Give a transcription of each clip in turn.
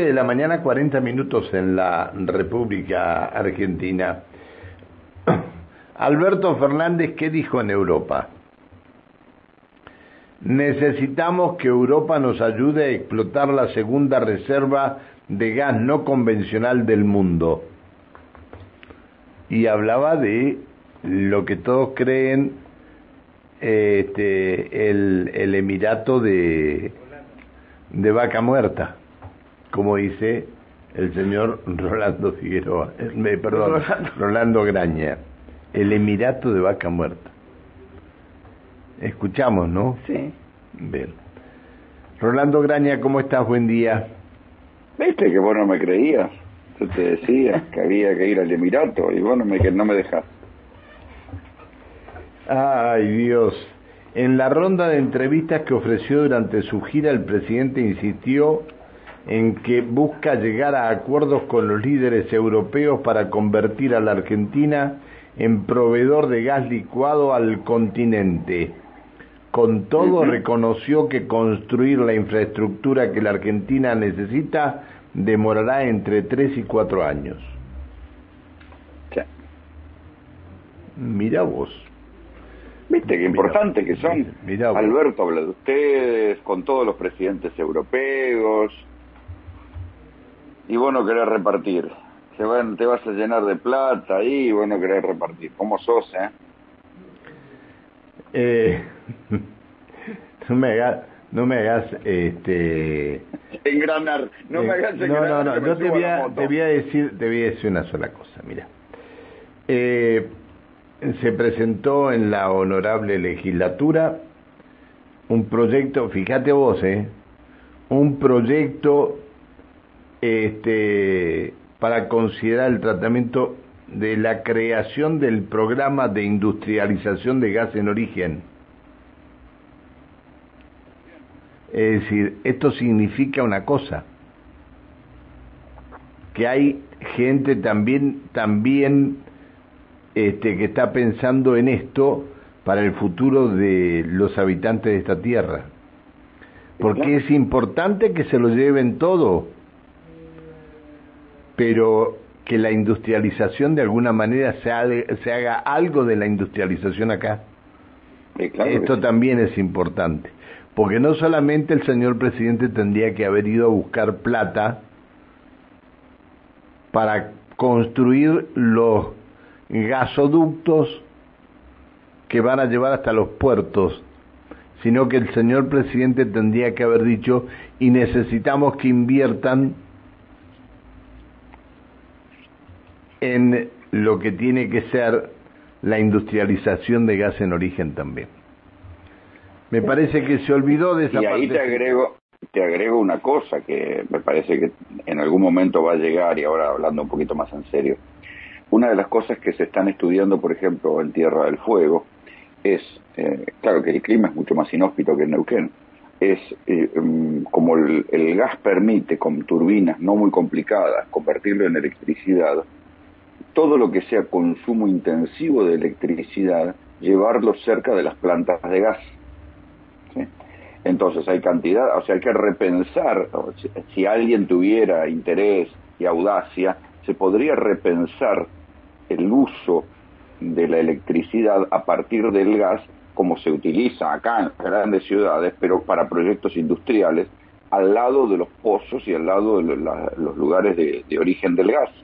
de la mañana, 40 minutos en la República Argentina. Alberto Fernández, ¿qué dijo en Europa? Necesitamos que Europa nos ayude a explotar la segunda reserva de gas no convencional del mundo. Y hablaba de lo que todos creen este, el, el Emirato de, de Vaca Muerta como dice el señor Rolando Figueroa, perdón, Rolando. Graña, el Emirato de Vaca Muerta. Escuchamos, ¿no? Sí. Bien. Rolando Graña, ¿cómo estás? Buen día. Viste que vos no me creías. Yo te decía que había que ir al Emirato y vos no me, no me dejás. Ay, Dios. En la ronda de entrevistas que ofreció durante su gira, el presidente insistió en que busca llegar a acuerdos con los líderes europeos para convertir a la Argentina en proveedor de gas licuado al continente. Con todo, reconoció que construir la infraestructura que la Argentina necesita demorará entre tres y cuatro años. Mira vos. Viste qué importante que son. Alberto habla de ustedes, con todos los presidentes europeos, y vos no querés repartir. Se van, te vas a llenar de plata y vos no querés repartir. ¿Cómo sos, eh? eh no me hagas, no me hagas, este... Engranar, no me hagas engranar. No, no, no, yo te voy, a, te voy, a, decir, te voy a decir una sola cosa, mira. Eh, se presentó en la honorable legislatura un proyecto, fíjate vos, eh, un proyecto este, para considerar el tratamiento de la creación del programa de industrialización de gas en origen. Es decir, esto significa una cosa, que hay gente también, también este, que está pensando en esto para el futuro de los habitantes de esta tierra. Porque es importante que se lo lleven todo pero que la industrialización de alguna manera se, haga, algo de la industrialización acá. Esto también es importante, porque no solamente el señor presidente tendría que haber ido a buscar plata para construir los gasoductos que van a llevar hasta los puertos, sino que el señor presidente tendría que haber dicho y necesitamos que inviertan en lo que tiene que ser la industrialización de gas en origen también. Me parece que se olvidó de esa y ahí te agrego te agrego una cosa que me parece que en algún momento va a llegar y ahora hablando un poquito más en serio. Una de las cosas que se están estudiando, por ejemplo, en Tierra del Fuego, es, eh, claro que el clima es mucho más inhóspito que en Neuquén, es eh, mm, como el, gas permite con turbinas no muy complicadas convertirlo en electricidad, todo lo que sea consumo intensivo de electricidad, llevarlo cerca de las plantas de gas. Entonces hay cantidad, o sea, hay que repensar, si, alguien tuviera interés y audacia, se podría repensar el uso de la electricidad a partir del gas como se utiliza acá en grandes ciudades, pero para proyectos industriales, al lado de los pozos y al lado de los lugares de origen del gas.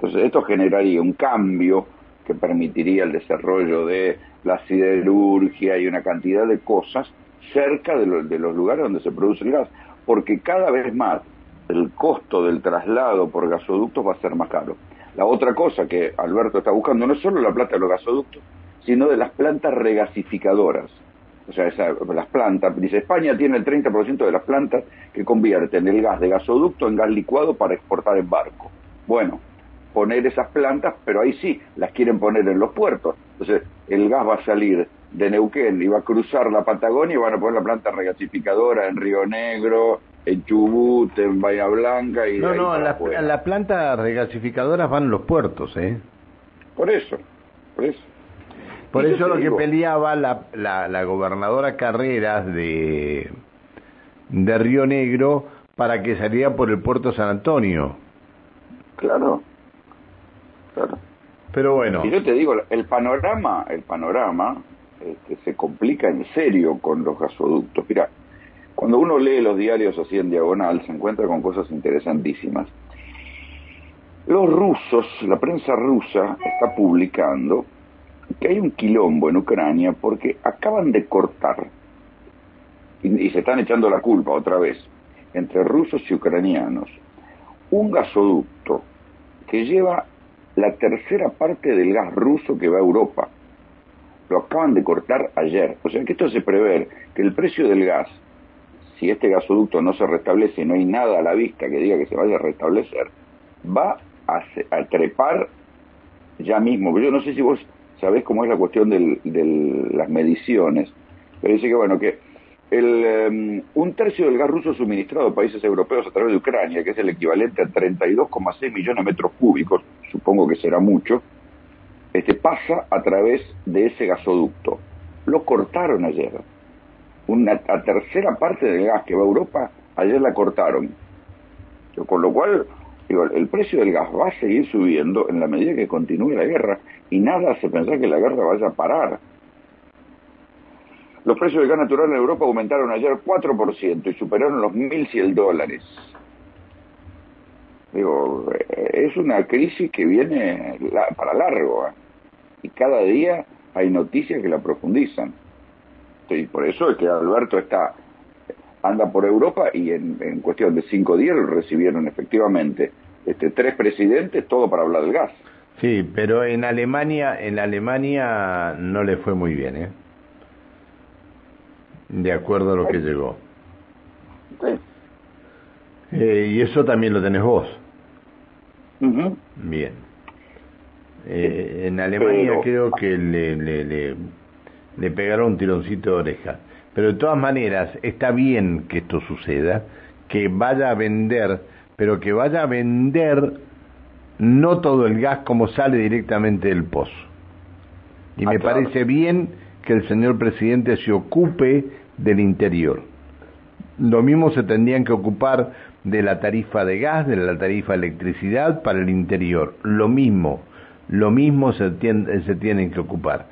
Entonces esto generaría un cambio que permitiría el desarrollo de la siderurgia y una cantidad de cosas cerca de, los lugares donde se produce el gas, porque cada vez más el costo del traslado por gasoductos va a ser más caro. La otra cosa que Alberto está buscando no es solo la plata de los gasoductos, sino de las plantas regasificadoras. O sea, las plantas, dice España tiene el 30% de las plantas que convierten el gas de gasoducto en gas licuado para exportar en barco. Bueno, poner esas plantas, pero ahí sí, las quieren poner en los puertos. Entonces, el gas va a salir de Neuquén y va a cruzar la Patagonia y van a poner la planta regasificadora en Río Negro, en Chubut, en Bahía Blanca y... No, no, las la plantas regasificadoras van en los puertos, ¿eh? Por eso, por eso. Por eso lo que peleaba la, la, la gobernadora Carreras de, de Río Negro para que saliera por el puerto San Antonio. Claro, claro. Pero bueno. Y yo te digo, el panorama, el panorama este, se complica en serio con los gasoductos. Mira, cuando uno lee los diarios así en diagonal, se encuentra con cosas interesantísimas. Los rusos, la prensa rusa está publicando que hay un quilombo en Ucrania porque acaban de cortar, y, y se están echando la culpa otra vez, entre rusos y ucranianos, un gasoducto que lleva la tercera parte del gas ruso que va a Europa. Lo acaban de cortar ayer. O sea que esto se prevé que el precio del gas si este gasoducto no se restablece y no hay nada a la vista que diga que se vaya a restablecer, va a, trepar ya mismo. Yo no sé si vos sabés cómo es la cuestión de las mediciones, pero dice que bueno, que em, un tercio del gas ruso suministrado a países europeos a través de Ucrania, que es el equivalente a 32,6 millones de metros cúbicos, supongo que será mucho, este, pasa a través de ese gasoducto. Lo cortaron ayer una tercera parte del gas que va a Europa, ayer la cortaron. Con lo cual, el precio del gas va a seguir subiendo en la medida que continúe la guerra y nada hace pensar que la guerra vaya a parar. Los precios del gas natural en Europa aumentaron ayer 4% y superaron los 1.100 dólares. Digo, eh, es una crisis que viene para largo ¿eh? y cada día hay noticias que la profundizan y por eso es que Alberto está anda por Europa y en, cuestión de cinco días lo recibieron efectivamente este, tres presidentes, todo para hablar del gas. Sí, pero en Alemania, en Alemania no le fue muy bien, ¿eh? De acuerdo a lo que llegó. Sí. Eh, y eso también lo tenés vos. Bien. Eh, en Alemania creo que le, le le pegaron un tironcito de oreja. Pero de todas maneras, está bien que esto suceda, que vaya a vender, pero que vaya a vender no todo el gas como sale directamente del pozo. Y me ah, parece bien que el señor presidente se ocupe del interior. Lo mismo se tendrían que ocupar de la tarifa de gas, de la tarifa de electricidad para el interior. Lo mismo, lo mismo se, se tienen que ocupar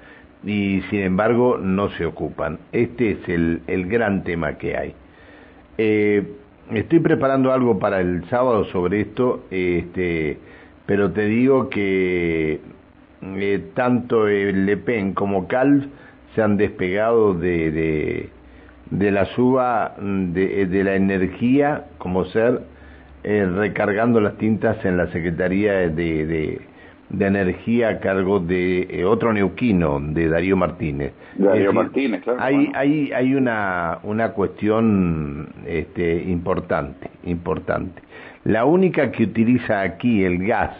y sin embargo no se ocupan. Este es el, el gran tema que hay. Eh, estoy preparando algo para el sábado sobre esto, este, pero te digo que eh, tanto Le Pen como Calv se han despegado de, de, de la suba de, de, la energía como ser eh, recargando las tintas en la Secretaría de, de energía a cargo de eh, otro neuquino, de Darío Martínez. Darío Martínez, claro. Hay, hay, hay una, una cuestión este, importante, importante. La única que utiliza aquí el gas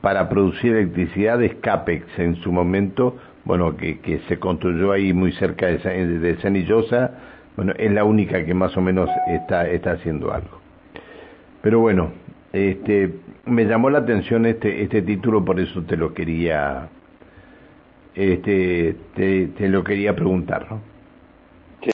para producir electricidad es CAPEX en su momento, bueno, que, que se construyó ahí muy cerca de, de Sanillosa, bueno, es la única que más o menos está, está haciendo algo. Pero bueno, este, me llamó la atención este, este título, por eso te lo quería, este, te, te lo quería preguntar, ¿no?